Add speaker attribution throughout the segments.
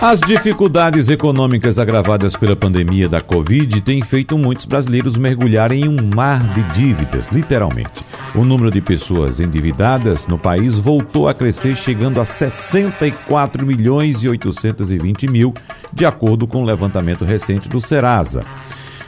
Speaker 1: As dificuldades econômicas agravadas pela pandemia da Covid têm feito muitos brasileiros mergulharem em um mar de dívidas, literalmente. O número de pessoas endividadas no país voltou a crescer, chegando a 64 milhões e 820 mil, de acordo com o levantamento recente do Serasa.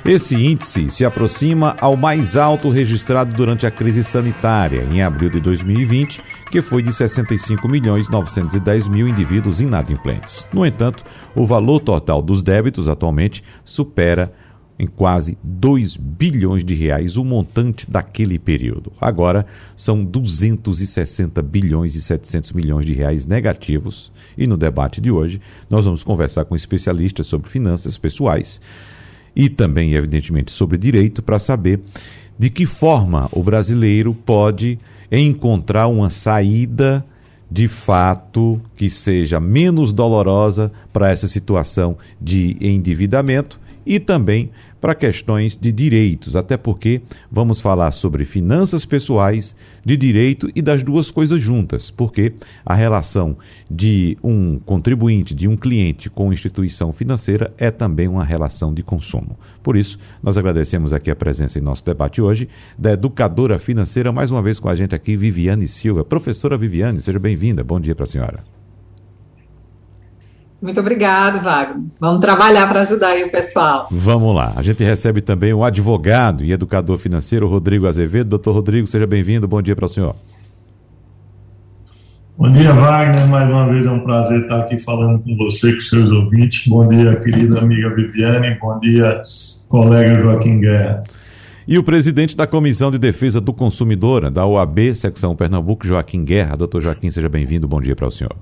Speaker 1: Esse índice se aproxima ao mais alto registrado durante a crise sanitária, em abril de 2020, que foi de 65 milhões 910 mil indivíduos inadimplentes. No entanto, o valor total dos débitos atualmente supera em quase 2 bilhões de reais o montante daquele período. Agora são 260 bilhões e 700 milhões de reais negativos. E no debate de hoje, nós vamos conversar com especialistas sobre finanças pessoais e também, evidentemente, sobre direito para saber de que forma o brasileiro pode encontrar uma saída de fato que seja menos dolorosa para essa situação de endividamento e também para questões de direitos, até porque vamos falar sobre finanças pessoais, de direito e das duas coisas juntas, porque a relação de um contribuinte, de um cliente com instituição financeira é também uma relação de consumo. Por isso, nós agradecemos aqui a presença em nosso debate hoje da educadora financeira, mais uma vez com a gente aqui, Viviane Silva. Professora Viviane, seja bem-vinda. Bom dia para a senhora.
Speaker 2: Muito obrigado, Wagner. Vamos trabalhar para ajudar aí o pessoal.
Speaker 1: Vamos lá. A gente recebe também o advogado e educador financeiro Rodrigo Azevedo. Doutor Rodrigo, seja bem-vindo. Bom dia para o senhor.
Speaker 3: Bom dia, Wagner. Mais uma vez é um prazer estar aqui falando com você, com seus ouvintes. Bom dia, querida amiga Viviane. Bom dia, colega Joaquim Guerra.
Speaker 1: E o presidente da Comissão de Defesa do Consumidor, da OAB, secção Pernambuco, Joaquim Guerra. Doutor Joaquim, seja bem-vindo. Bom dia para o senhor.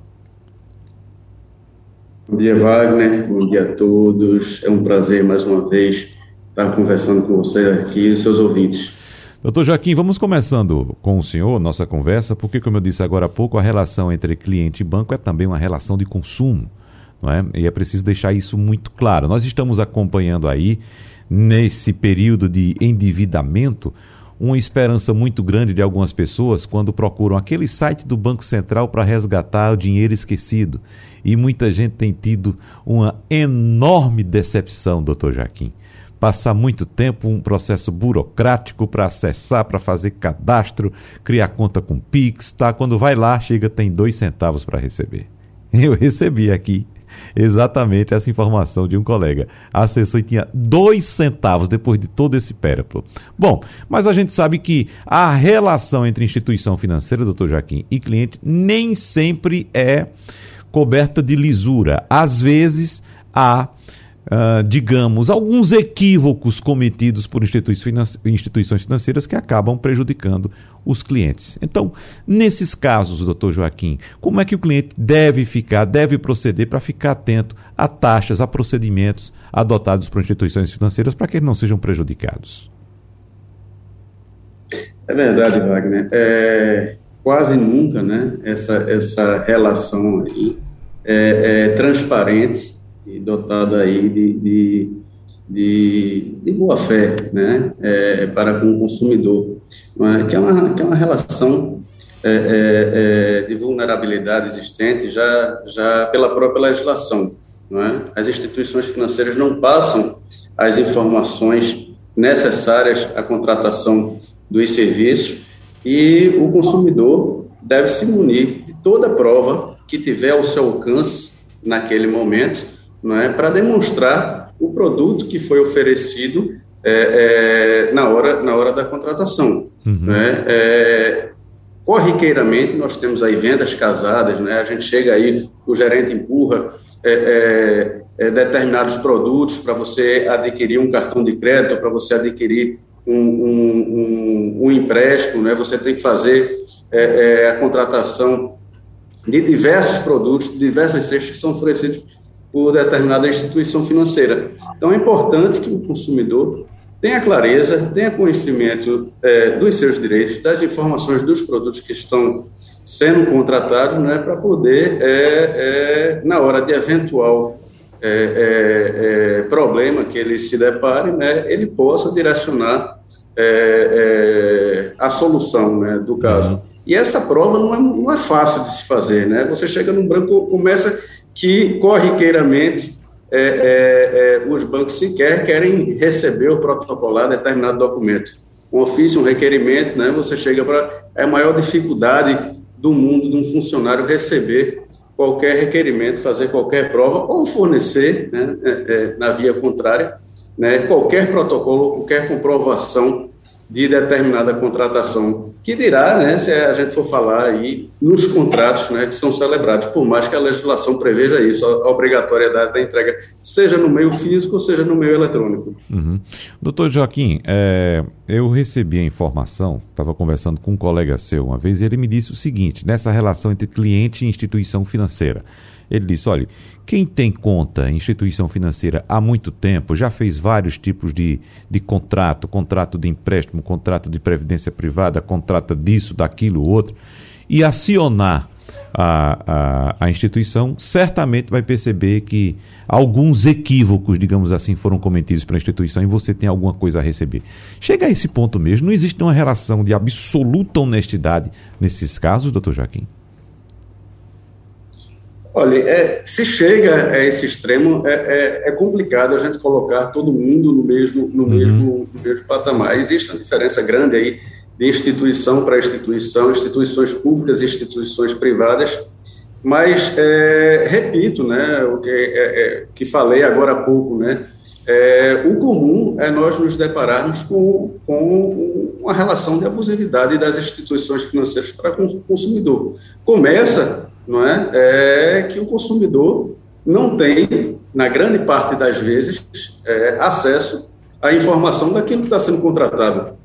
Speaker 4: Bom dia, Wagner. Bom dia a todos. É um prazer, mais uma vez, estar conversando com você aqui e os seus ouvintes.
Speaker 1: Doutor Joaquim, vamos começando com o senhor nossa conversa, porque, como eu disse agora há pouco, a relação entre cliente e banco é também uma relação de consumo, não é? E é preciso deixar isso muito claro. Nós estamos acompanhando aí, nesse período de endividamento, uma esperança muito grande de algumas pessoas quando procuram aquele site do Banco Central para resgatar o dinheiro esquecido. E muita gente tem tido uma enorme decepção, doutor Jaquim. Passar muito tempo, um processo burocrático para acessar, para fazer cadastro, criar conta com Pix, tá? Quando vai lá, chega, tem dois centavos para receber. Eu recebi aqui exatamente essa informação de um colega. Acessou e tinha dois centavos depois de todo esse périplo. Bom, mas a gente sabe que a relação entre instituição financeira, doutor Joaquim, e cliente nem sempre é coberta de lisura. Às vezes há uh, digamos, alguns equívocos cometidos por instituições financeiras que acabam prejudicando os clientes. Então, nesses casos, doutor Joaquim, como é que o cliente deve ficar, deve proceder para ficar atento a taxas, a procedimentos adotados por instituições financeiras para que eles não sejam prejudicados?
Speaker 4: É verdade, Wagner. É, quase nunca, né, essa, essa relação aí é, é transparente dotado aí de, de, de, de boa fé, né, é, para com o consumidor, é? que, é uma, que é uma relação é, é, é, de vulnerabilidade existente já, já pela própria legislação. É? As instituições financeiras não passam as informações necessárias à contratação dos serviços e o consumidor deve se munir de toda prova que tiver ao seu alcance naquele momento não é, para demonstrar o produto que foi oferecido é, é, na, hora, na hora da contratação. Uhum. Né? É, corriqueiramente, nós temos aí vendas casadas, né? a gente chega aí, o gerente empurra é, é, é, determinados produtos para você adquirir um cartão de crédito, para você adquirir um, um, um, um, empréstimo, né? você tem que fazer a contratação de diversos produtos, diversas cestas que são oferecidos por determinada instituição financeira. Então, é importante que o consumidor tenha clareza, tenha conhecimento é, dos seus direitos, das informações dos produtos que estão sendo contratados né, para poder, é, é, na hora de eventual é, é, é problema que ele se depare, né, ele possa direcionar a solução né, do caso. Uhum. E essa prova não é, não é fácil de se fazer. Né? Você chega no branco, começa que corriqueiramente é, é, é, os bancos sequer querem receber ou protocolar determinado documento. Um ofício, um requerimento, né, você chega para. É a maior dificuldade do mundo de um funcionário receber qualquer requerimento, fazer qualquer prova ou fornecer, né, é, é, na via contrária, né, qualquer protocolo, qualquer comprovação de determinada contratação que dirá, né, se a gente for falar aí nos contratos, né, que são celebrados, por mais que a legislação preveja isso, a obrigatoriedade da entrega, seja no meio físico, seja no meio eletrônico.
Speaker 1: Uhum. Doutor Joaquim, é, eu recebi a informação, estava conversando com um colega seu uma vez, e ele me disse o seguinte, nessa relação entre cliente e instituição financeira, ele disse: olha, quem tem conta em instituição financeira há muito tempo, já fez vários tipos de, de contrato, contrato de empréstimo, contrato de previdência privada, contrato disso, daquilo, outro, e acionar a, a, a, instituição, certamente vai perceber que alguns equívocos, digamos assim, foram cometidos pela instituição e você tem alguma coisa a receber. Chega a esse ponto mesmo, não existe uma relação de absoluta honestidade nesses casos, doutor Joaquim?
Speaker 4: Olha, é, se chega a esse extremo, é, é, é, complicado a gente colocar todo mundo no mesmo, no, uhum. mesmo, no mesmo patamar. Existe uma diferença grande aí de instituição para instituição, instituições públicas e instituições privadas, mas, é, repito, né, o que, é, é, que falei agora há pouco, né, o comum é nós nos depararmos com, com uma relação de abusividade das instituições financeiras para o consumidor. Começa não é? é que o consumidor não tem, na grande parte das vezes, é, acesso à informação daquilo que está sendo contratado.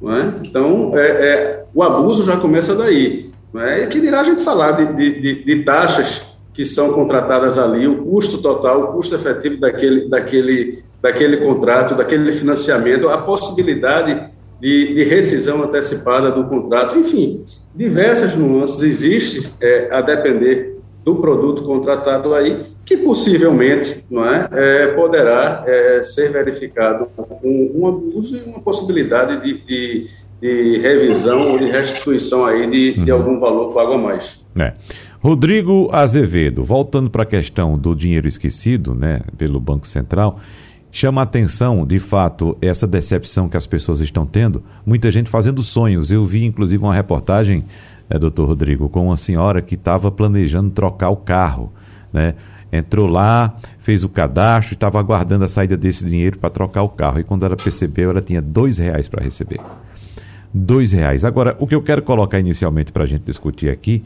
Speaker 4: Não é? Então, é, é, o abuso já começa daí. Não é? E que dirá a gente falar de, de, de, de, taxas que são contratadas ali, o custo total, o custo efetivo daquele, daquele, daquele contrato, daquele financiamento, a possibilidade de, de rescisão antecipada do contrato, enfim, diversas nuances existem é, a depender do produto contratado aí, que possivelmente não é, é poderá é, ser verificado um, um abuso e uma possibilidade de, de, de, revisão ou de restituição aí de, de uhum. algum valor pago a mais.
Speaker 1: É. Rodrigo Azevedo, voltando para a questão do dinheiro esquecido né, pelo Banco Central, chama a atenção, de fato, essa decepção que as pessoas estão tendo. Muita gente fazendo sonhos. Eu vi, inclusive, uma reportagem, é, doutor Rodrigo, com uma senhora que estava planejando trocar o carro, né? Entrou lá, fez o cadastro estava aguardando a saída desse dinheiro para trocar o carro. E quando ela percebeu, ela tinha dois reais para receber. Dois reais. Agora, o que eu quero colocar inicialmente para a gente discutir aqui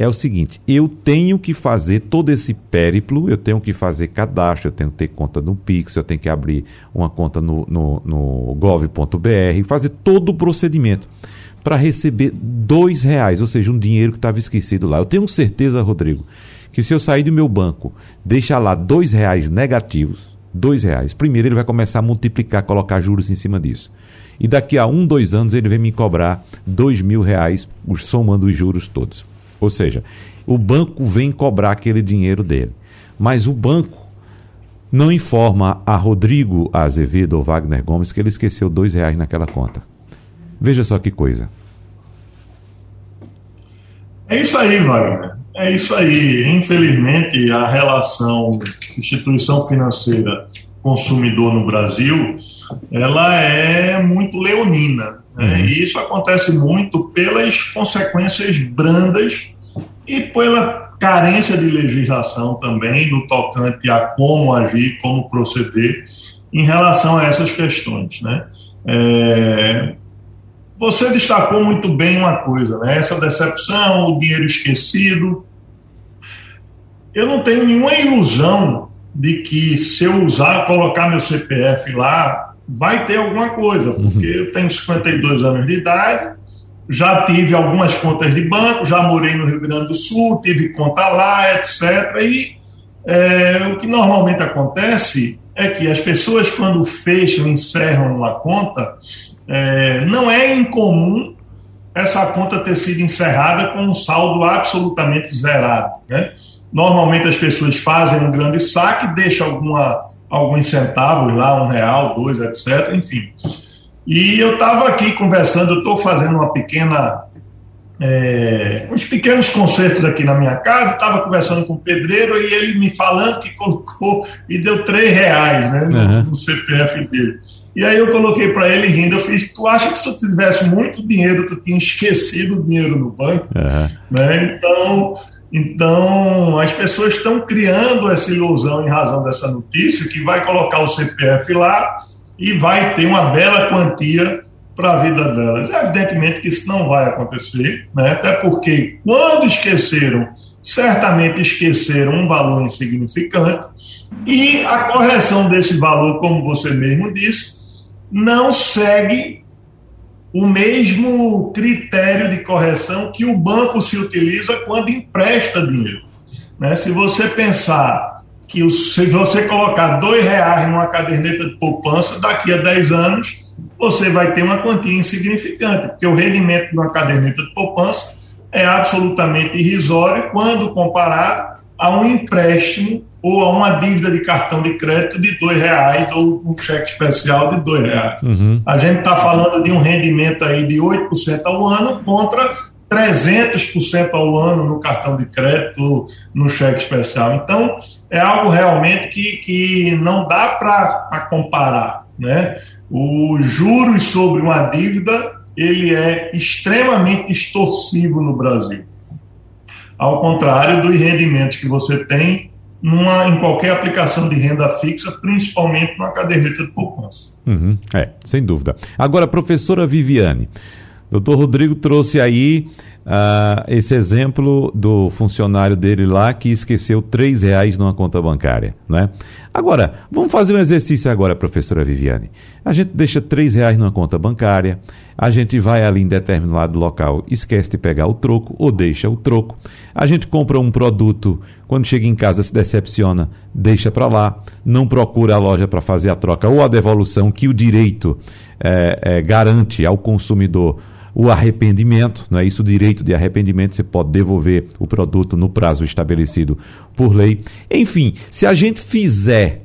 Speaker 1: é o seguinte: eu tenho que fazer todo esse périplo, eu tenho que fazer cadastro, eu tenho que ter conta no Pix, eu tenho que abrir uma conta no, no, no gov.br, fazer todo o procedimento para receber dois reais, ou seja, um dinheiro que estava esquecido lá. Eu tenho certeza, Rodrigo, que se eu sair do meu banco, deixar lá dois reais negativos, dois reais, primeiro ele vai começar a multiplicar, colocar juros em cima disso. E daqui a um, dois anos ele vem me cobrar dois mil reais, somando os juros todos. Ou seja, o banco vem cobrar aquele dinheiro dele. Mas o banco não informa a Rodrigo Azevedo ou Wagner Gomes que ele esqueceu dois reais naquela conta. Veja só que coisa.
Speaker 3: É isso aí, Wagner. É isso aí. Infelizmente, a relação instituição financeira consumidor no Brasil, ela é muito leonina. Né? Uhum. E isso acontece muito pelas consequências brandas e pela carência de legislação também no tocante a como agir, como proceder em relação a essas questões. Né? É... Você destacou muito bem uma coisa, né? essa decepção, o dinheiro esquecido. Eu não tenho nenhuma ilusão de que se eu usar, colocar meu CPF lá, vai ter alguma coisa, porque uhum. eu tenho 52 anos de idade, já tive algumas contas de banco, já morei no Rio Grande do Sul, tive conta lá, etc. E é, o que normalmente acontece é que as pessoas, quando fecham, encerram uma conta, é, não é incomum essa conta ter sido encerrada com um saldo absolutamente zerado. Né? Normalmente as pessoas fazem um grande saque, deixam alguma, alguns centavos lá, um real, dois, etc. Enfim. E eu estava aqui conversando, estou fazendo uma pequena. É, uns pequenos concertos aqui na minha casa, estava conversando com o pedreiro e ele me falando que colocou e deu três reais né, no, uhum. no CPF dele. E aí eu coloquei para ele rindo, eu fiz, tu acha que se eu tivesse muito dinheiro, tu tinha esquecido o dinheiro no banco? Uhum. Né? Então, então, as pessoas estão criando essa ilusão em razão dessa notícia, que vai colocar o CPF lá e vai ter uma bela quantia para a vida delas. Evidentemente que isso não vai acontecer, né? até porque quando esqueceram, certamente esqueceram um valor insignificante e a correção desse valor, como você mesmo disse, não segue o mesmo critério de correção que o banco se utiliza quando empresta dinheiro. Né? Se você pensar que se você colocar dois reais numa caderneta de poupança, daqui a 10 anos você vai ter uma quantia insignificante, porque o rendimento de uma caderneta de poupança é absolutamente irrisório quando comparado a um empréstimo ou a uma dívida de cartão de crédito de dois reais ou um cheque especial de dois reais. Uhum. A gente está falando de um rendimento aí de 8% ao ano contra 300% ao ano no cartão de crédito, no cheque especial. Então, é algo realmente que, que não dá para comparar. Né? Os juros sobre uma dívida, ele é extremamente extorsivo no Brasil. Ao contrário dos rendimentos que você tem numa, em qualquer aplicação de renda fixa, principalmente numa caderneta de poupança.
Speaker 1: Uhum, é, sem dúvida. Agora, professora Viviane, doutor Rodrigo trouxe aí uh, esse exemplo do funcionário dele lá que esqueceu três reais numa conta bancária, né? Agora, vamos fazer um exercício agora, professora Viviane. A gente deixa três reais numa conta bancária, a gente vai ali em determinado local, esquece de pegar o troco ou deixa o troco. A gente compra um produto, quando chega em casa se decepciona, deixa para lá, não procura a loja para fazer a troca ou a devolução que o direito é, é, garante ao consumidor o arrependimento, não é isso? O direito de arrependimento, você pode devolver o produto no prazo estabelecido por lei. Enfim, se a gente fizer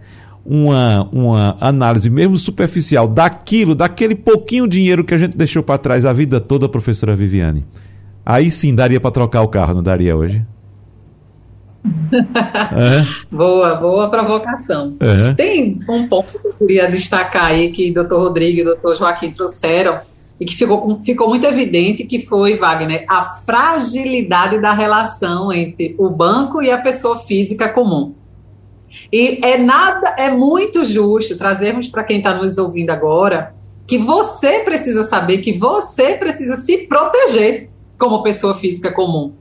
Speaker 1: uma, uma análise mesmo superficial daquilo, daquele pouquinho dinheiro que a gente deixou para trás a vida toda, professora Viviane, aí sim daria para trocar o carro, não daria hoje?
Speaker 2: Boa, boa provocação. Uhum. Tem um ponto que eu queria destacar aí que o doutor Rodrigo e o doutor Joaquim trouxeram, e que ficou, ficou muito evidente que foi, Wagner, a fragilidade da relação entre o banco e a pessoa física comum. E é nada, é muito justo trazermos para quem está nos ouvindo agora que você precisa saber que você precisa se proteger como pessoa física comum.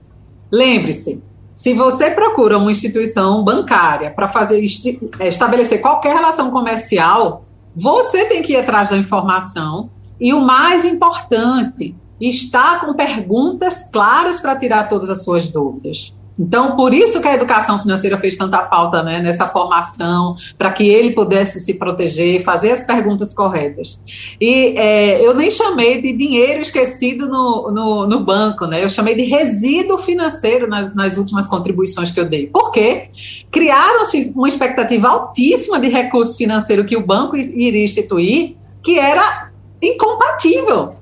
Speaker 2: Lembre-se, se você procura uma instituição bancária para fazer estabelecer qualquer relação comercial, você tem que ir atrás da informação e o mais importante, está com perguntas claras para tirar todas as suas dúvidas. Então, por isso que a educação financeira fez tanta falta né, nessa formação, para que ele pudesse se proteger, fazer as perguntas corretas. E é, eu nem chamei de dinheiro esquecido no, no, no, banco, né? eu chamei de resíduo financeiro nas, nas últimas contribuições que eu dei. Por quê? Criaram-se uma expectativa altíssima de recurso financeiro que o banco iria instituir, que era incompatível.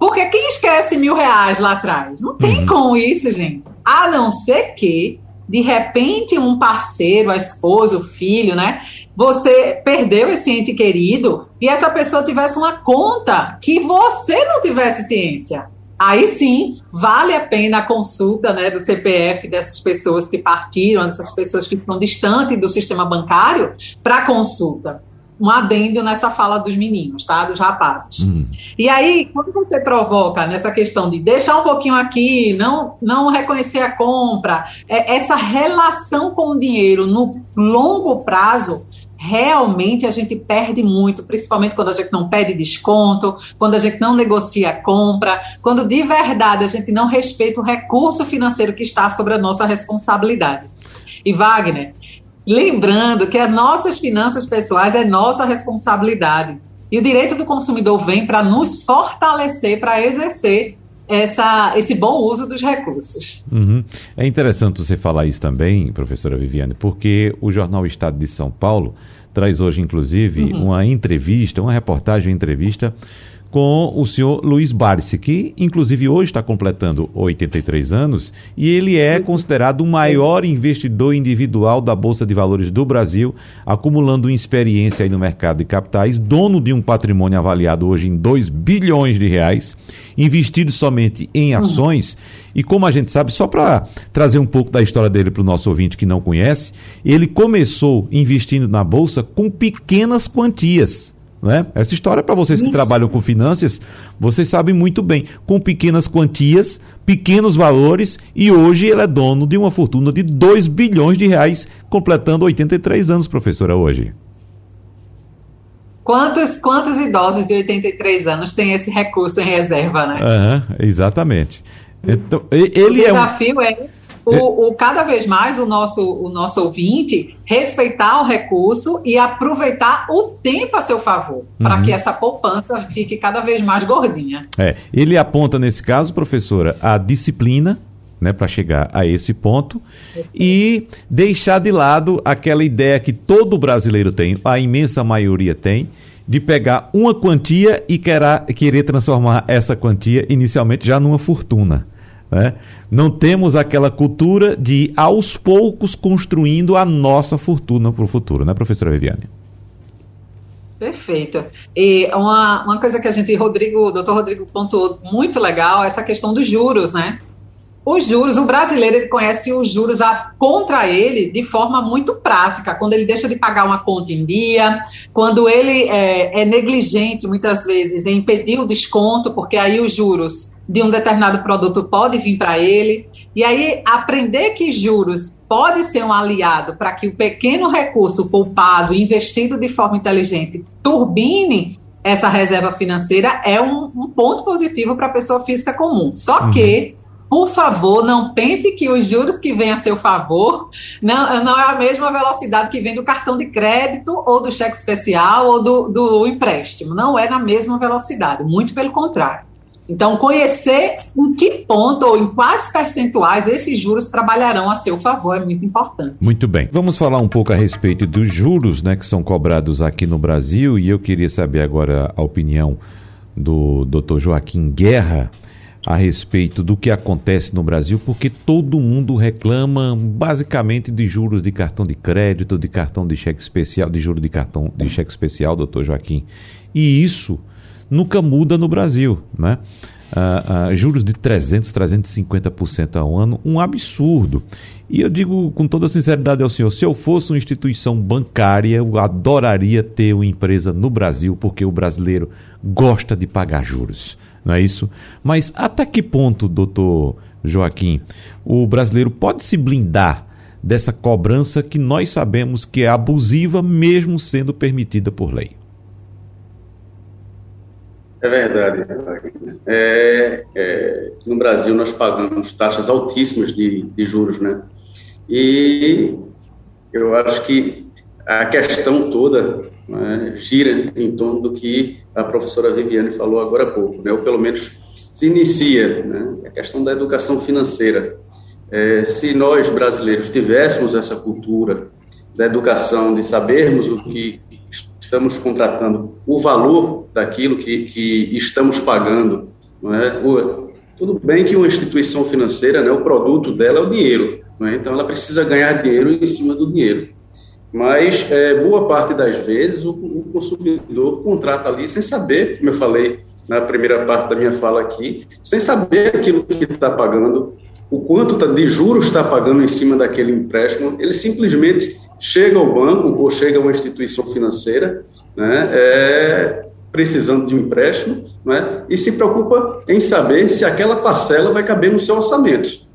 Speaker 2: Porque quem esquece mil reais lá atrás? Não tem uhum. como isso, gente. A não ser que, de repente, um parceiro, a esposa, o filho, né? Você perdeu esse ente querido e essa pessoa tivesse uma conta que você não tivesse ciência. Aí sim, vale a pena a consulta né, do CPF dessas pessoas que partiram, dessas pessoas que estão distantes do sistema bancário, para consulta um adendo nessa fala dos meninos, tá? Dos rapazes. Uhum. E aí, quando você provoca nessa questão de deixar um pouquinho aqui, não, não reconhecer a compra, é, essa relação com o dinheiro no longo prazo, realmente a gente perde muito, principalmente quando a gente não pede desconto, quando a gente não negocia a compra, quando de verdade a gente não respeita o recurso financeiro que está sobre a nossa responsabilidade. E Wagner, Lembrando que as nossas finanças pessoais é nossa responsabilidade. E o direito do consumidor vem para nos fortalecer, para exercer essa, esse bom uso dos recursos.
Speaker 1: Uhum. É interessante você falar isso também, professora Viviane, porque o jornal Estado de São Paulo traz hoje, inclusive, uhum. uma entrevista, uma reportagem, uma entrevista com o senhor Luiz Barsi, que inclusive hoje está completando 83 anos e ele é considerado o maior investidor individual da Bolsa de Valores do Brasil, acumulando experiência no mercado de capitais, dono de um patrimônio avaliado hoje em 2 bilhões de reais, investido somente em uhum. ações. E como a gente sabe, só para trazer um pouco da história dele para o nosso ouvinte que não conhece, ele começou investindo na Bolsa com pequenas quantias. Né? Essa história, para vocês que Isso. trabalham com finanças, vocês sabem muito bem, com pequenas quantias, pequenos valores, e hoje ele é dono de uma fortuna de 2 bilhões de reais, completando 83 anos, professora, hoje.
Speaker 2: Quantos, quantos idosos de 83 anos têm esse recurso em reserva, né?
Speaker 1: Uhum, exatamente.
Speaker 2: Então, ele o desafio é, um... é o, o, cada vez mais o nosso, o nosso ouvinte respeitar o recurso e aproveitar o tempo a seu favor, uhum. para que essa poupança fique cada vez mais gordinha.
Speaker 1: É, ele aponta nesse caso, professora, a disciplina, né, para chegar a esse ponto e deixar de lado aquela ideia que todo brasileiro tem, a imensa maioria tem, de pegar uma quantia e querer, querer transformar essa quantia inicialmente já numa fortuna. Né? Não temos aquela cultura de, aos poucos, construindo a nossa fortuna para o futuro, né, professora Viviane?
Speaker 2: Perfeito. E uma, uma coisa que a gente, Rodrigo, doutor Rodrigo pontuou muito legal, é essa questão dos juros, né? Os juros, o brasileiro ele conhece os juros a, contra ele de forma muito prática, quando ele deixa de pagar uma conta em dia, quando ele é, é negligente muitas vezes em impedir o desconto, porque aí os juros de um determinado produto pode vir para ele. E aí, aprender que juros pode ser um aliado para que o pequeno recurso poupado, investido de forma inteligente, turbine essa reserva financeira é um, um ponto positivo para a pessoa física comum. Só uhum. que por favor, não pense que os juros que vêm a seu favor não, não é a mesma velocidade que vem do cartão de crédito ou do cheque especial ou do, do empréstimo. Não é na mesma velocidade, muito pelo contrário. Então, conhecer em que ponto ou em quais percentuais esses juros trabalharão a seu favor é muito importante.
Speaker 1: Muito bem. Vamos falar um pouco a respeito dos juros né, que são cobrados aqui no Brasil e eu queria saber agora a opinião do Dr. Joaquim Guerra a respeito do que acontece no Brasil, porque todo mundo reclama basicamente de juros de cartão de crédito, de cartão de cheque especial, de juros de cartão de cheque especial, doutor Joaquim. E isso nunca muda no Brasil, né? Uh, uh, juros de 300, 350% ao ano, um absurdo. E eu digo com toda sinceridade ao senhor: se eu fosse uma instituição bancária, eu adoraria ter uma empresa no Brasil, porque o brasileiro gosta de pagar juros não é isso? Mas até que ponto, doutor Joaquim, o brasileiro pode se blindar dessa cobrança que nós sabemos que é abusiva, mesmo sendo permitida por lei?
Speaker 4: É verdade. É, é, no Brasil nós pagamos taxas altíssimas de, de juros, né? E eu acho que a questão toda né, gira em torno do que a professora Viviane falou agora há pouco, né, ou pelo menos se inicia, né, a questão da educação financeira. É, se nós brasileiros tivéssemos essa cultura da educação, de sabermos o que estamos contratando, o valor daquilo que, que estamos pagando, não é? O, tudo bem que uma instituição financeira, né, o produto dela é o dinheiro, é? então ela precisa ganhar dinheiro em cima do dinheiro mas é, boa parte das vezes o, o, consumidor contrata ali sem saber, como eu falei na primeira parte da minha fala aqui, sem saber aquilo que está pagando, o quanto tá, de juros está pagando em cima daquele empréstimo, ele simplesmente chega ao banco ou chega a uma instituição financeira, né, é, precisando de um empréstimo, né, e se preocupa em saber se aquela parcela vai caber no seu orçamento.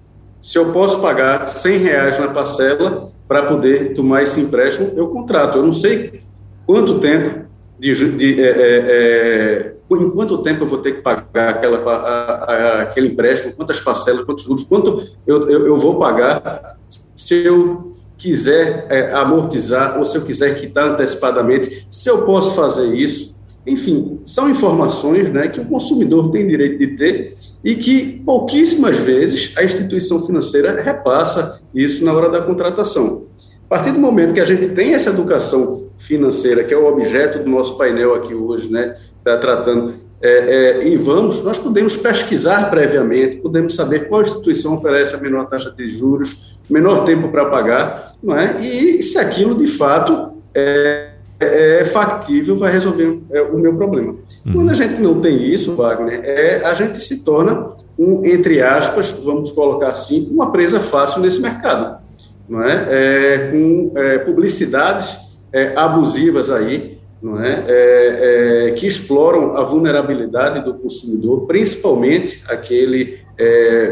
Speaker 4: Se eu posso pagar 100 reais na parcela para poder tomar esse empréstimo, eu contrato. Eu não sei quanto tempo de, de é, é, é, em quanto tempo eu vou ter que pagar aquela, a, a, aquele empréstimo, quantas parcelas, quantos juros, quanto eu, eu, eu vou pagar se eu quiser é, amortizar ou se eu quiser quitar antecipadamente, se eu posso fazer isso, Enfim, são informações né, que o consumidor tem direito de ter e que pouquíssimas vezes a instituição financeira repassa isso na hora da contratação. A partir do momento que a gente tem essa educação financeira, que é o objeto do nosso painel aqui hoje, né, está tratando, é, é, e vamos, nós podemos pesquisar previamente, podemos saber qual instituição oferece a menor taxa de juros, menor tempo para pagar, não é? e se aquilo de fato é, é, é factível, vai resolver é, o meu problema. Uhum. Quando a gente não tem isso, Wagner, é, a gente se torna, um, entre aspas, vamos colocar assim, uma presa fácil nesse mercado. Não é? é com é, publicidades é, abusivas aí, não é? é? que exploram a vulnerabilidade do consumidor, principalmente aquele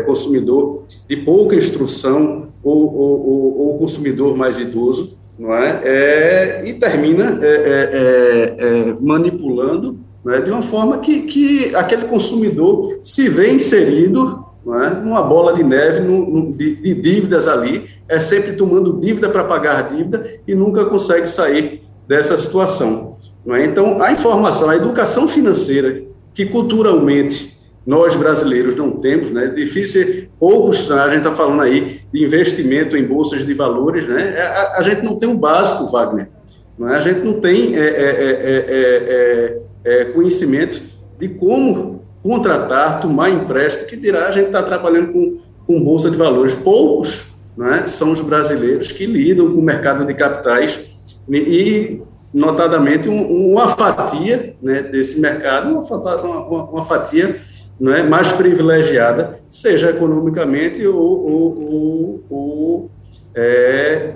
Speaker 4: consumidor de pouca instrução ou, ou, ou, ou consumidor mais idoso, não é? é e termina é, é, é, é manipulando é? de uma forma que, que aquele consumidor se vê inserido não é? numa bola de neve de, de, dívidas ali, é sempre tomando dívida para pagar dívida e nunca consegue sair dessa situação. Não é? Então, a informação, a educação financeira, que culturalmente nós brasileiros não temos, né? Difícil, poucos, a gente está falando aí de investimento em bolsas de valores, né? A, a gente não tem o um básico, Wagner. Não é? A gente não tem é, é, é, conhecimento de como contratar, tomar empréstimo, que dirá a gente está trabalhando com, com bolsa de valores. Poucos é? são os brasileiros que lidam com o mercado de capitais e, notadamente, um, uma fatia né, desse mercado, uma, uma, uma fatia não é, mais privilegiada, seja economicamente ou, ou, ou é,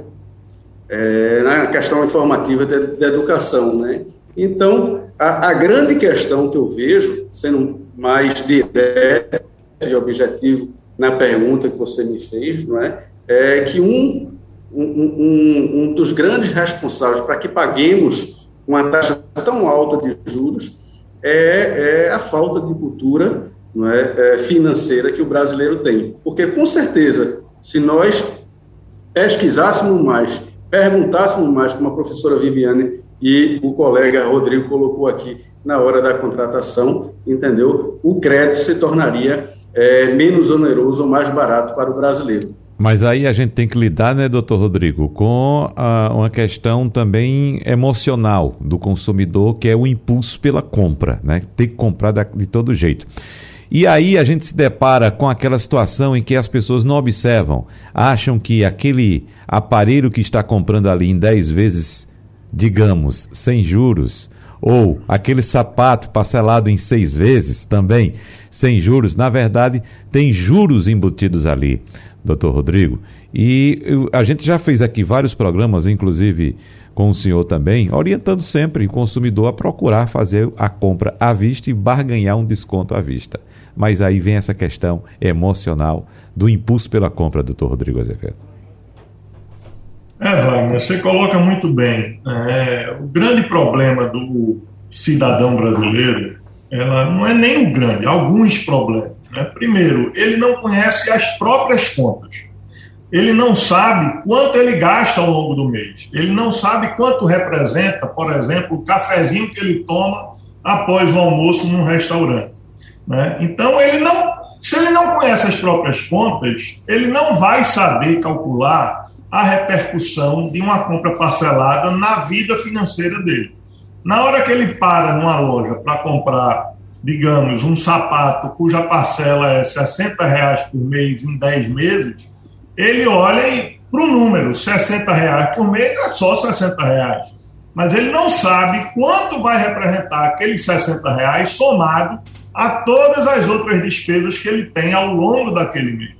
Speaker 4: é, na questão informativa da educação. Né? Então, a, a, grande questão que eu vejo, sendo mais direto e objetivo na pergunta que você me fez, não é, é que um, um, um, um dos grandes responsáveis para que paguemos uma taxa tão alta de juros é, é a falta de cultura não é, é, financeira que o brasileiro tem. Porque, com certeza, se nós pesquisássemos mais, perguntássemos mais, como a professora Viviane e o colega Rodrigo colocou aqui na hora da contratação, entendeu? O crédito se tornaria é, menos oneroso ou mais barato para o brasileiro.
Speaker 1: Mas aí a gente tem que lidar, né, doutor Rodrigo, com a, uma questão também emocional do consumidor, que é o impulso pela compra, né? Tem que comprar de, de todo jeito. E aí a gente se depara com aquela situação em que as pessoas não observam, acham que aquele aparelho que está comprando ali em 10 vezes, digamos, sem juros, ou aquele sapato parcelado em seis vezes também, sem juros, na verdade, tem juros embutidos ali doutor Rodrigo. E a gente já fez aqui vários programas, inclusive com o senhor também, orientando sempre o consumidor a procurar fazer a compra à vista e barganhar um desconto à vista. Mas aí vem essa questão emocional do impulso pela compra, doutor Rodrigo Azevedo.
Speaker 3: É, Wagner, você coloca muito bem. É, o grande problema do cidadão brasileiro ela não é nem o grande, alguns problemas. Né? Primeiro, ele não conhece as próprias contas. Ele não sabe quanto ele gasta ao longo do mês. Ele não sabe quanto representa, por exemplo, o cafezinho que ele toma após o almoço num restaurante. Né? Então, ele não, se ele não conhece as próprias contas, ele não vai saber calcular a repercussão de uma compra parcelada na vida financeira dele. Na hora que ele para numa loja para comprar digamos, um sapato cuja parcela é 60 reais por mês em 10 meses, ele olha para o número, 60 reais por mês é só 60 reais. Mas ele não sabe quanto vai representar aqueles 60 reais somado a todas as outras despesas que ele tem ao longo daquele mês.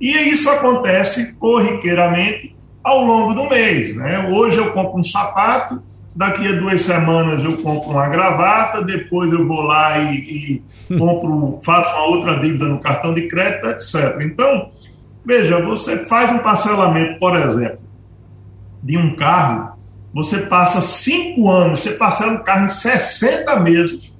Speaker 3: E isso acontece corriqueiramente ao longo do mês. Né? Hoje eu compro um sapato, daqui a duas semanas eu compro uma gravata, depois eu vou lá e, e compro, faço uma outra dívida no cartão de crédito, etc. Então, veja, você faz um parcelamento, por exemplo, de um carro, você passa cinco anos, você parcela um carro em 60 meses,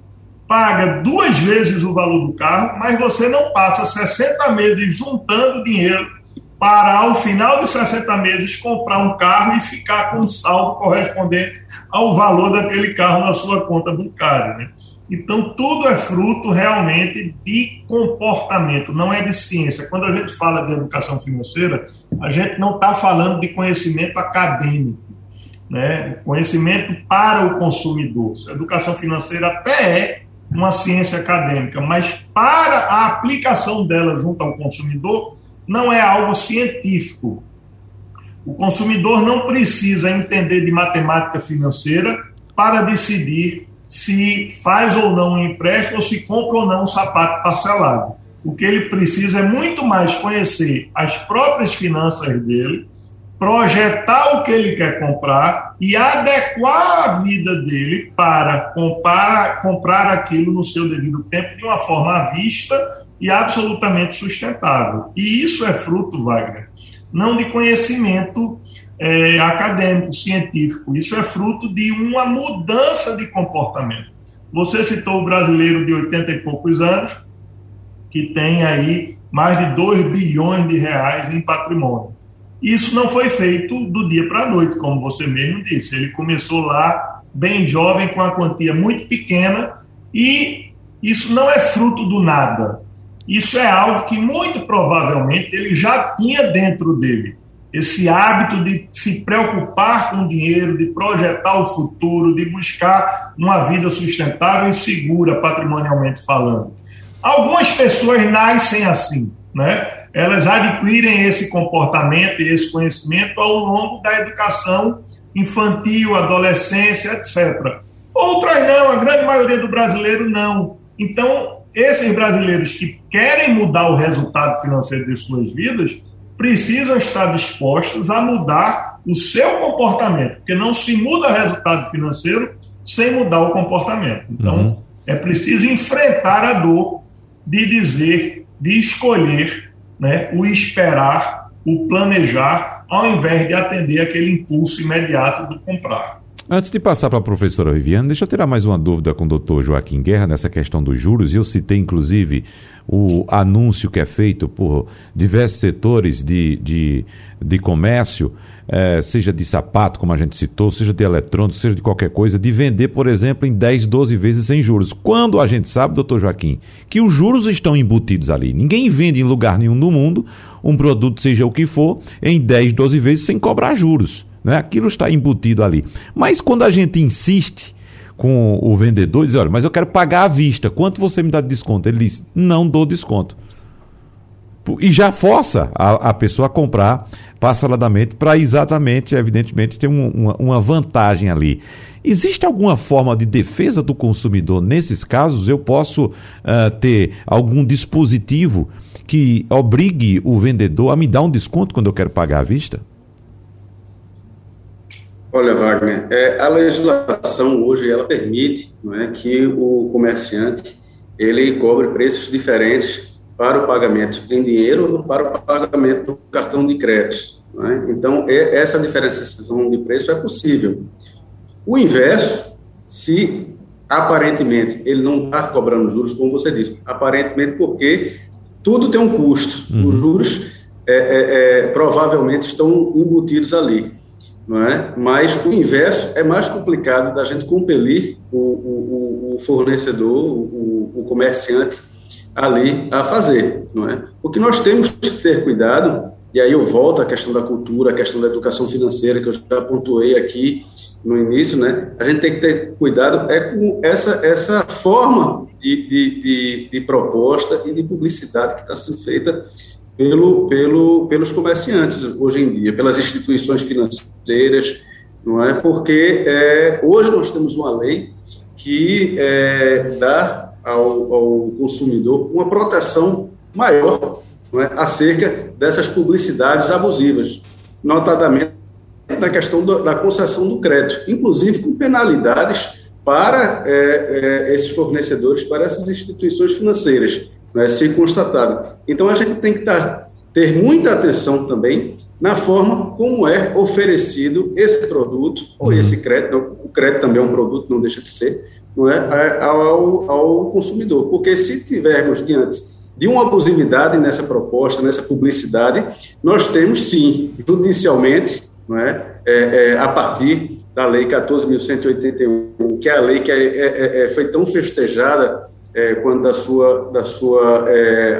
Speaker 3: paga duas vezes o valor do carro, mas você não passa 60 meses juntando dinheiro para, ao final de 60 meses, comprar um carro e ficar com um saldo correspondente ao valor daquele carro na sua conta bancária. Né? Então, tudo é fruto realmente de comportamento, não é de ciência. Quando a gente fala de educação financeira, a gente não está falando de conhecimento acadêmico, né? conhecimento para o consumidor. A educação financeira até é uma ciência acadêmica, mas para a aplicação dela junto ao consumidor, não é algo científico. O consumidor não precisa entender de matemática financeira para decidir se faz ou não um empréstimo ou se compra ou não um sapato parcelado. O que ele precisa é muito mais conhecer as próprias finanças dele, projetar o que ele quer comprar e adequar a vida dele para comprar, comprar aquilo no seu devido tempo de uma forma à vista e absolutamente sustentável. E isso é fruto, Wagner, não de conhecimento é, acadêmico, científico. Isso é fruto de uma mudança de comportamento. Você citou o brasileiro de 80 e poucos anos, que tem aí mais de 2 bilhões de reais em patrimônio. Isso não foi feito do dia para a noite, como você mesmo disse. Ele começou lá bem jovem, com a quantia muito pequena, e isso não é fruto do nada. Isso é algo que muito provavelmente ele já tinha dentro dele esse hábito de se preocupar com o dinheiro, de projetar o futuro, de buscar uma vida sustentável e segura, patrimonialmente falando. Algumas pessoas nascem assim, né? Elas adquirem esse comportamento e esse conhecimento ao longo da educação infantil, adolescência, etc. Outras não, a grande maioria do brasileiro não. Então, esses brasileiros que querem mudar o resultado financeiro de suas vidas, precisam estar dispostos a mudar o seu comportamento, porque não se muda resultado financeiro sem mudar o comportamento. Então, uhum. é preciso enfrentar a dor de dizer, de escolher né, o esperar, o planejar, ao invés de atender aquele impulso imediato do comprar.
Speaker 1: Antes de passar para a professora Viviane, deixa eu tirar mais uma dúvida com o doutor Joaquim Guerra nessa questão dos juros. Eu citei, inclusive, o anúncio que é feito por diversos setores de, de, de comércio, é, seja de sapato, como a gente citou, seja de eletrônico, seja de qualquer coisa, de vender, por exemplo, em 10, 12 vezes sem juros. Quando a gente sabe, doutor Joaquim, que os juros estão embutidos ali. Ninguém vende em lugar nenhum do mundo um produto, seja o que for, em 10, 12 vezes sem cobrar juros. Né? Aquilo está embutido ali. Mas quando a gente insiste com o vendedor diz: olha, mas eu quero pagar à vista. Quanto você me dá de desconto? Ele diz: não dou desconto. E já força a, a pessoa a comprar parceladamente para exatamente, evidentemente, ter um, uma, uma vantagem ali. Existe alguma forma de defesa do consumidor nesses casos? Eu posso uh, ter algum dispositivo que obrigue o vendedor a me dar um desconto quando eu quero pagar à vista?
Speaker 4: Olha, Wagner, é, a legislação hoje ela permite não é, que o comerciante ele cobre preços diferentes para o pagamento em dinheiro ou para o pagamento do cartão de crédito. É? Então, é, essa diferenciação de preço é possível. O inverso, se aparentemente ele não está cobrando juros, como você disse, aparentemente porque tudo tem um custo. Uhum. Os juros é, é, é provavelmente estão embutidos ali não é? Mas o inverso é mais complicado da gente compelir o, o, o fornecedor, o, o, comerciante ali a fazer, não é? O que nós temos que ter cuidado, e aí eu volto à questão da cultura, à questão da educação financeira que eu já pontuei aqui no início, né? A gente tem que ter cuidado é com essa essa forma de, de, de, de proposta e de publicidade que está sendo feita pelo, pelo, pelos comerciantes hoje em dia, pelas instituições financeiras, não é? Porque é, hoje nós temos uma lei que é, dá ao, ao, consumidor uma proteção maior não é? acerca dessas publicidades abusivas, notadamente na questão do, da concessão do crédito, inclusive com penalidades para é, é, esses fornecedores, para essas instituições financeiras né, ser constatado. Então a gente tem que tá, ter muita atenção também na forma como é oferecido esse produto ou uhum. esse crédito. O crédito também é um produto, não deixa de ser, não é, ao, ao consumidor. Porque se tivermos diante de uma abusividade nessa proposta, nessa publicidade, nós temos sim, judicialmente, não é, é, é a partir da Lei 14.181, que é a lei que é, é, é, foi tão festejada é, da sua, da sua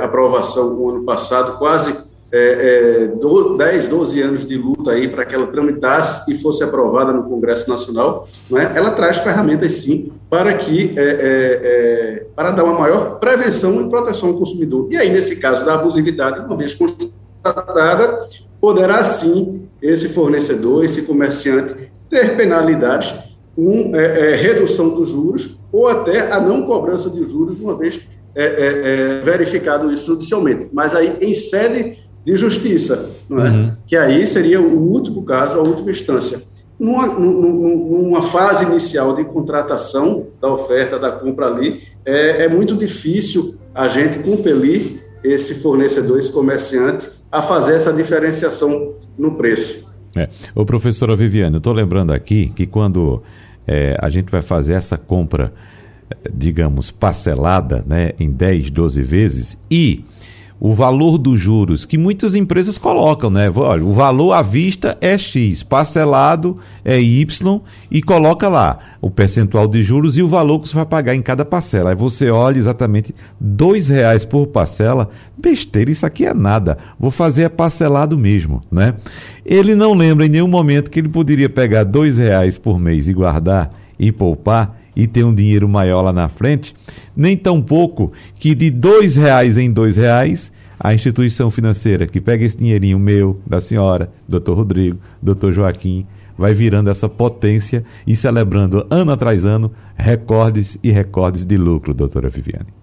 Speaker 4: aprovação no ano passado, quase é, é, do, 10, 12 anos de luta aí para que ela tramitasse e fosse aprovada no Congresso Nacional, é? ela traz ferramentas sim para que é, é, é, para dar uma maior prevenção e proteção ao consumidor. E aí, nesse caso da abusividade, uma vez constatada, poderá sim esse fornecedor, esse comerciante, ter penalidades com redução dos juros ou até a não cobrança de juros, uma vez verificado isso judicialmente. Mas aí, em sede de justiça, não é? Uhum. que aí seria o último caso, a última instância. Numa, numa, fase inicial de contratação da oferta, da compra ali, é, é muito difícil a gente compelir esse fornecedor, esse comerciante, a fazer essa diferenciação no preço.
Speaker 1: É. Ô, professora Viviane, eu estou lembrando aqui que quando é, a gente vai fazer essa compra, digamos, parcelada né, em 10, 12 vezes e o valor dos juros que muitas empresas colocam, né? Olha, o valor à vista é X, parcelado é Y e coloca lá o percentual de juros e o valor que você vai pagar em cada parcela. Aí você olha exatamente dois reais por parcela, besteira, isso aqui é nada. Vou fazer é parcelado mesmo, né? Ele não lembra em nenhum momento que ele poderia pegar dois reais por mês e guardar e poupar e ter um dinheiro maior lá na frente, nem tampouco que de dois reais em dois reais a instituição financeira que pega esse dinheirinho meu, da senhora, doutor Rodrigo, doutor Joaquim, vai virando essa potência e celebrando ano atrás ano recordes e recordes de lucro, doutora Viviane.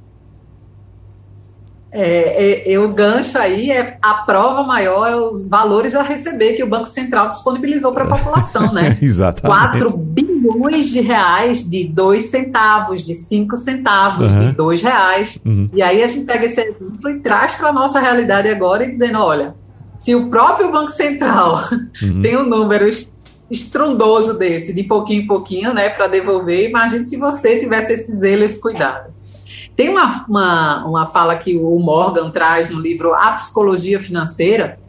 Speaker 2: É, é, o gancho aí é a prova maior é os valores a receber que o Banco Central disponibilizou para a população, né?
Speaker 1: Exatamente.
Speaker 2: 4 bilhões de reais de 2 centavos, de 5 centavos, uhum. de 2 reais. Uhum. E aí a gente pega esse exemplo e traz para a nossa realidade agora e dizendo, olha, se o próprio Banco Central uhum. tem um número estrondoso desse, de pouquinho em pouquinho, né, para devolver, imagine se você tivesse esse zelo, esse cuidado. Tem uma, uma, uma fala que o Morgan traz no livro A Psicologia Financeira,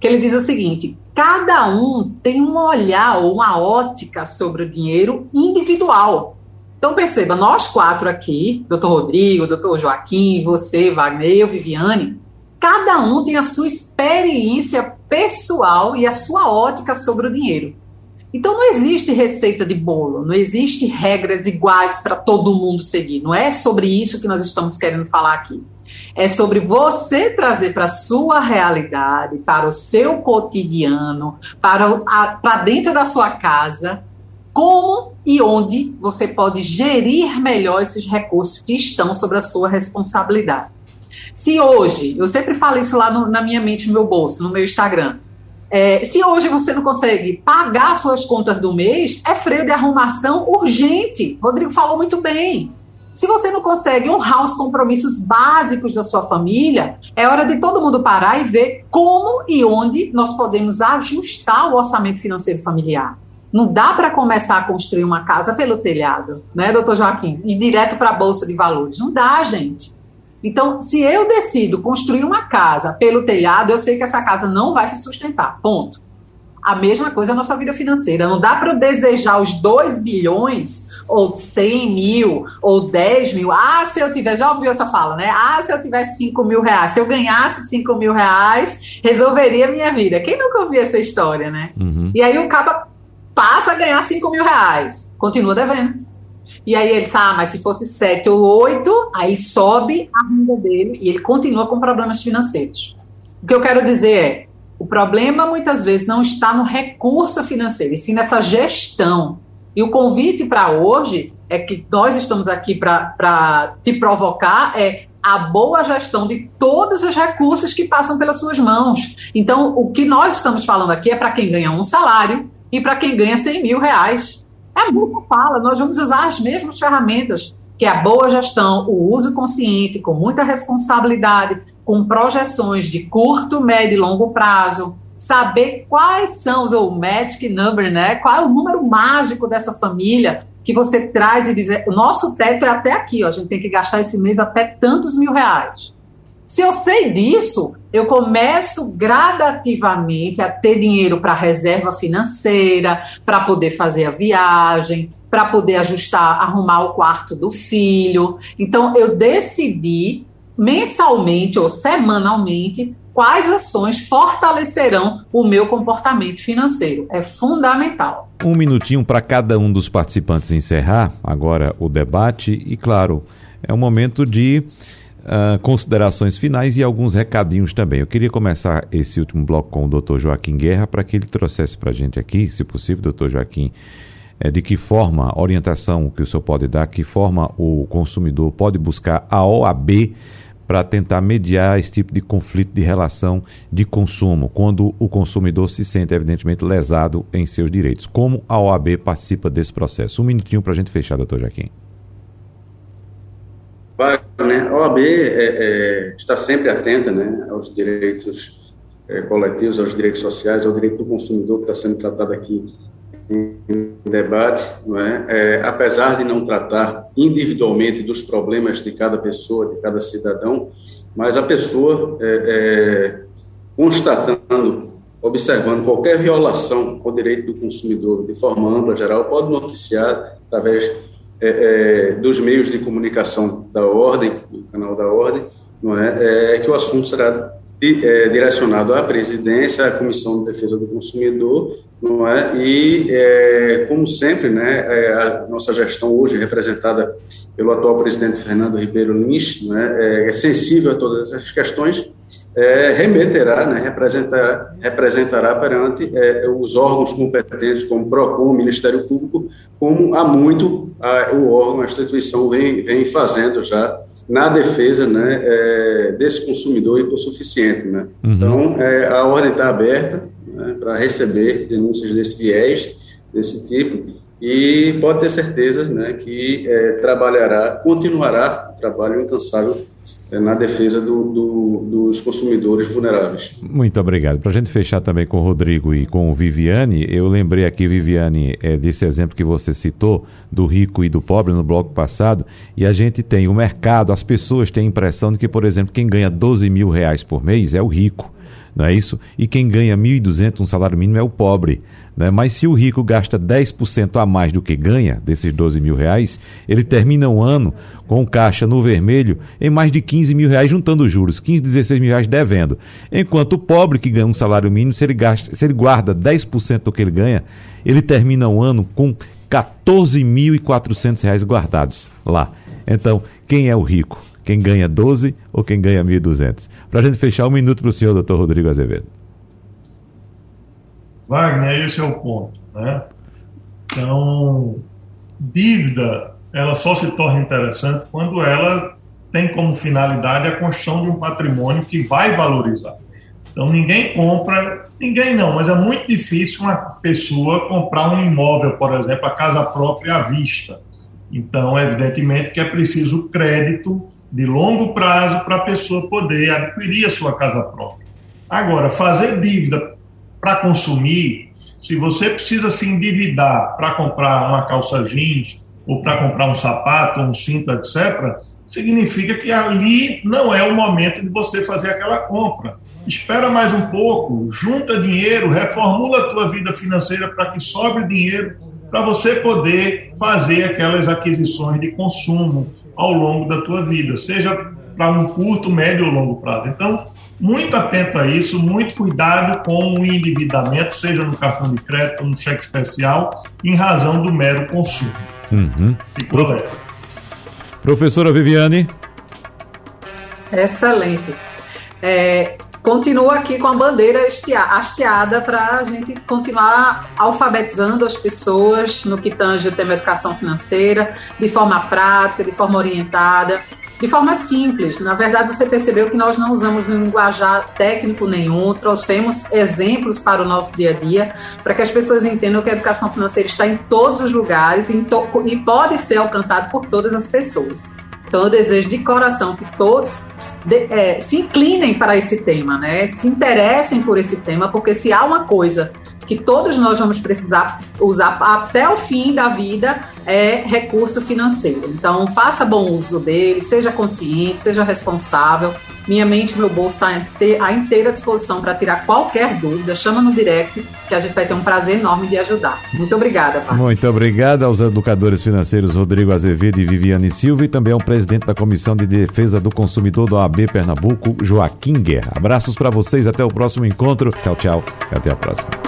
Speaker 2: que ele diz o seguinte: cada um tem um olhar ou uma ótica sobre o dinheiro individual. Então perceba, nós quatro aqui, doutor Rodrigo, doutor Joaquim, você, Wagner, eu, Viviane, cada um tem a sua experiência pessoal e a sua ótica sobre o dinheiro. Então não existe receita de bolo, não existe regras iguais para todo mundo seguir. Não é sobre isso que nós estamos querendo falar aqui. É sobre você trazer para a sua realidade, para o seu cotidiano, para, para dentro da sua casa, como e onde você pode gerir melhor esses recursos que estão sobre a sua responsabilidade. Se hoje, eu sempre falo isso lá no, na minha mente, no meu bolso, no meu Instagram, é, se hoje você não consegue pagar suas contas do mês, é freio de arrumação urgente. Rodrigo falou muito bem. Se você não consegue honrar os compromissos básicos da sua família, é hora de todo mundo parar e ver como e onde nós podemos ajustar o orçamento financeiro familiar. Não dá para começar a construir uma casa pelo telhado, né, doutor Joaquim? E direto para a Bolsa de Valores. Não dá, gente. Então, se eu decido construir uma casa pelo telhado, eu sei que essa casa não vai se sustentar. Ponto. A mesma coisa na nossa vida financeira. Não dá para eu desejar os 2 bilhões, ou 100 mil, ou 10 mil. Ah, se eu tiver, já ouviu essa fala, né? Ah, se eu tivesse 5 mil reais, se eu ganhasse 5 mil reais, resolveria a minha vida. Quem nunca ouviu essa história, né? Uhum. E aí o caba passa a ganhar 5 mil reais, continua devendo. E aí ele ah, mas se fosse sete ou oito, aí sobe a renda dele e ele continua com problemas financeiros. O que eu quero dizer é, o problema muitas vezes não está no recurso financeiro, e sim nessa gestão. E o convite para hoje é que nós estamos aqui para te provocar é a boa gestão de todos os recursos que passam pelas suas mãos. Então, o que nós estamos falando aqui é para quem ganha um salário e para quem ganha 100 mil reais. É a mesma fala, nós vamos usar as mesmas ferramentas, que é a boa gestão, o uso consciente, com muita responsabilidade, com projeções de curto, médio e longo prazo, saber quais são os, o magic number, né? Qual é o número mágico dessa família que você traz e dizer, o nosso teto é até aqui, ó, a gente tem que gastar esse mês até tantos mil reais. Se eu sei disso, eu começo gradativamente a ter dinheiro para reserva financeira, para poder fazer a viagem, para poder ajustar, arrumar o quarto do filho. Então, eu decidi mensalmente ou semanalmente quais ações fortalecerão o meu comportamento financeiro. É fundamental.
Speaker 1: Um minutinho para cada um dos participantes encerrar agora o debate e, claro, é um momento de uh, considerações finais e alguns recadinhos também. Eu queria começar esse último bloco com o Dr. Joaquim Guerra para que ele trouxesse para a gente aqui, se possível, doutor Joaquim, é, de que forma, orientação que o senhor pode dar, que forma o consumidor pode buscar a OAB para tentar mediar esse tipo de conflito de relação de consumo, quando o consumidor se sente, evidentemente, lesado em seus direitos. Como a OAB participa desse processo? Um minutinho para a gente fechar, doutor Joaquim.
Speaker 4: Claro, né? A OAB é, é, está sempre atenta né, aos direitos é, coletivos, aos direitos sociais, ao direito do consumidor que está sendo tratado aqui em debate, não é? é? apesar de não tratar individualmente dos problemas de cada pessoa, de cada cidadão, mas a pessoa é, é, constatando, observando qualquer violação ao direito do consumidor de forma ampla, geral, pode noticiar através é, é, dos meios de comunicação da ordem, do canal da ordem, não é, é que o assunto será é, direcionado à presidência, à Comissão de Defesa do Consumidor, não é? E, é, como sempre, né, é, a nossa gestão hoje, representada pelo atual presidente Fernando Ribeiro Lins, né, é, é sensível a todas essas questões, é, remeterá, né, representar, representará perante é, os órgãos competentes, como PROCON, Ministério Público, como há muito a, o órgão, a instituição vem, vem fazendo já na defesa né, é, desse consumidor hipossuficiente. Né? Uhum. Então, é, a ordem está aberta né, para receber denúncias desse viés, desse tipo, e pode ter certeza né, que é, trabalhará, continuará o trabalho incansável na defesa do, do, dos consumidores vulneráveis.
Speaker 1: Muito obrigado. Para a gente fechar também com o Rodrigo e com o Viviane, eu lembrei aqui, Viviane, é, desse exemplo que você citou, do rico e do pobre no bloco passado, e a gente tem o mercado, as pessoas têm a impressão de que, por exemplo, quem ganha 12 mil reais por mês é o rico não é isso? E quem ganha 1.200, um salário mínimo, é o pobre. Né? Mas se o rico gasta 10% a mais do que ganha, desses 12 mil reais, ele termina o ano com caixa no vermelho em mais de 15 mil reais, juntando juros, 15, 16 mil reais devendo. Enquanto o pobre que ganha um salário mínimo, se ele, gasta, se ele guarda 10% do que ele ganha, ele termina o ano com 14.400 reais guardados lá. Então, quem é o rico? quem ganha 12 ou quem ganha 1.200. Para a gente fechar um minuto para o senhor, doutor Rodrigo Azevedo.
Speaker 3: Wagner, esse é o ponto. Né? Então, dívida, ela só se torna interessante quando ela tem como finalidade a construção de um patrimônio que vai valorizar. Então, ninguém compra, ninguém não, mas é muito difícil uma pessoa comprar um imóvel, por exemplo, a casa própria à vista. Então, evidentemente que é preciso crédito de longo prazo para a pessoa poder adquirir a sua casa própria. Agora, fazer dívida para consumir, se você precisa se endividar para comprar uma calça jeans, ou para comprar um sapato, um cinto, etc., significa que ali não é o momento de você fazer aquela compra. Espera mais um pouco, junta dinheiro, reformula a tua vida financeira para que sobre dinheiro para você poder fazer aquelas aquisições de consumo, ao longo da tua vida, seja para um curto, médio ou longo prazo. Então, muito atento a isso, muito cuidado com o endividamento, seja no cartão de crédito ou no cheque especial, em razão do mero consumo.
Speaker 1: Uhum. Prof... Professora Viviane.
Speaker 2: Excelente. É, continuo aqui com a bandeira hasteada para a gente continuar alfabetizando as pessoas no que tange o tema educação financeira, de forma prática, de forma orientada, de forma simples. Na verdade, você percebeu que nós não usamos um linguajar técnico nenhum, trouxemos exemplos para o nosso dia a dia, para que as pessoas entendam que a educação financeira está em todos os lugares e pode ser alcançada por todas as pessoas. Então, eu desejo de coração que todos de, é, se inclinem para esse tema, né? Se interessem por esse tema, porque se há uma coisa que todos nós vamos precisar usar até o fim da vida é recurso financeiro. Então, faça bom uso dele, seja consciente, seja responsável. Minha mente meu bolso está à inteira disposição para tirar qualquer dúvida. Chama no direct que a gente vai ter um prazer enorme de ajudar. Muito obrigada, Pai.
Speaker 1: Muito obrigada aos educadores financeiros Rodrigo Azevedo e Viviane Silva e também ao presidente da Comissão de Defesa do Consumidor da OAB Pernambuco, Joaquim Guerra. Abraços para vocês, até o próximo encontro. Tchau, tchau até a próxima.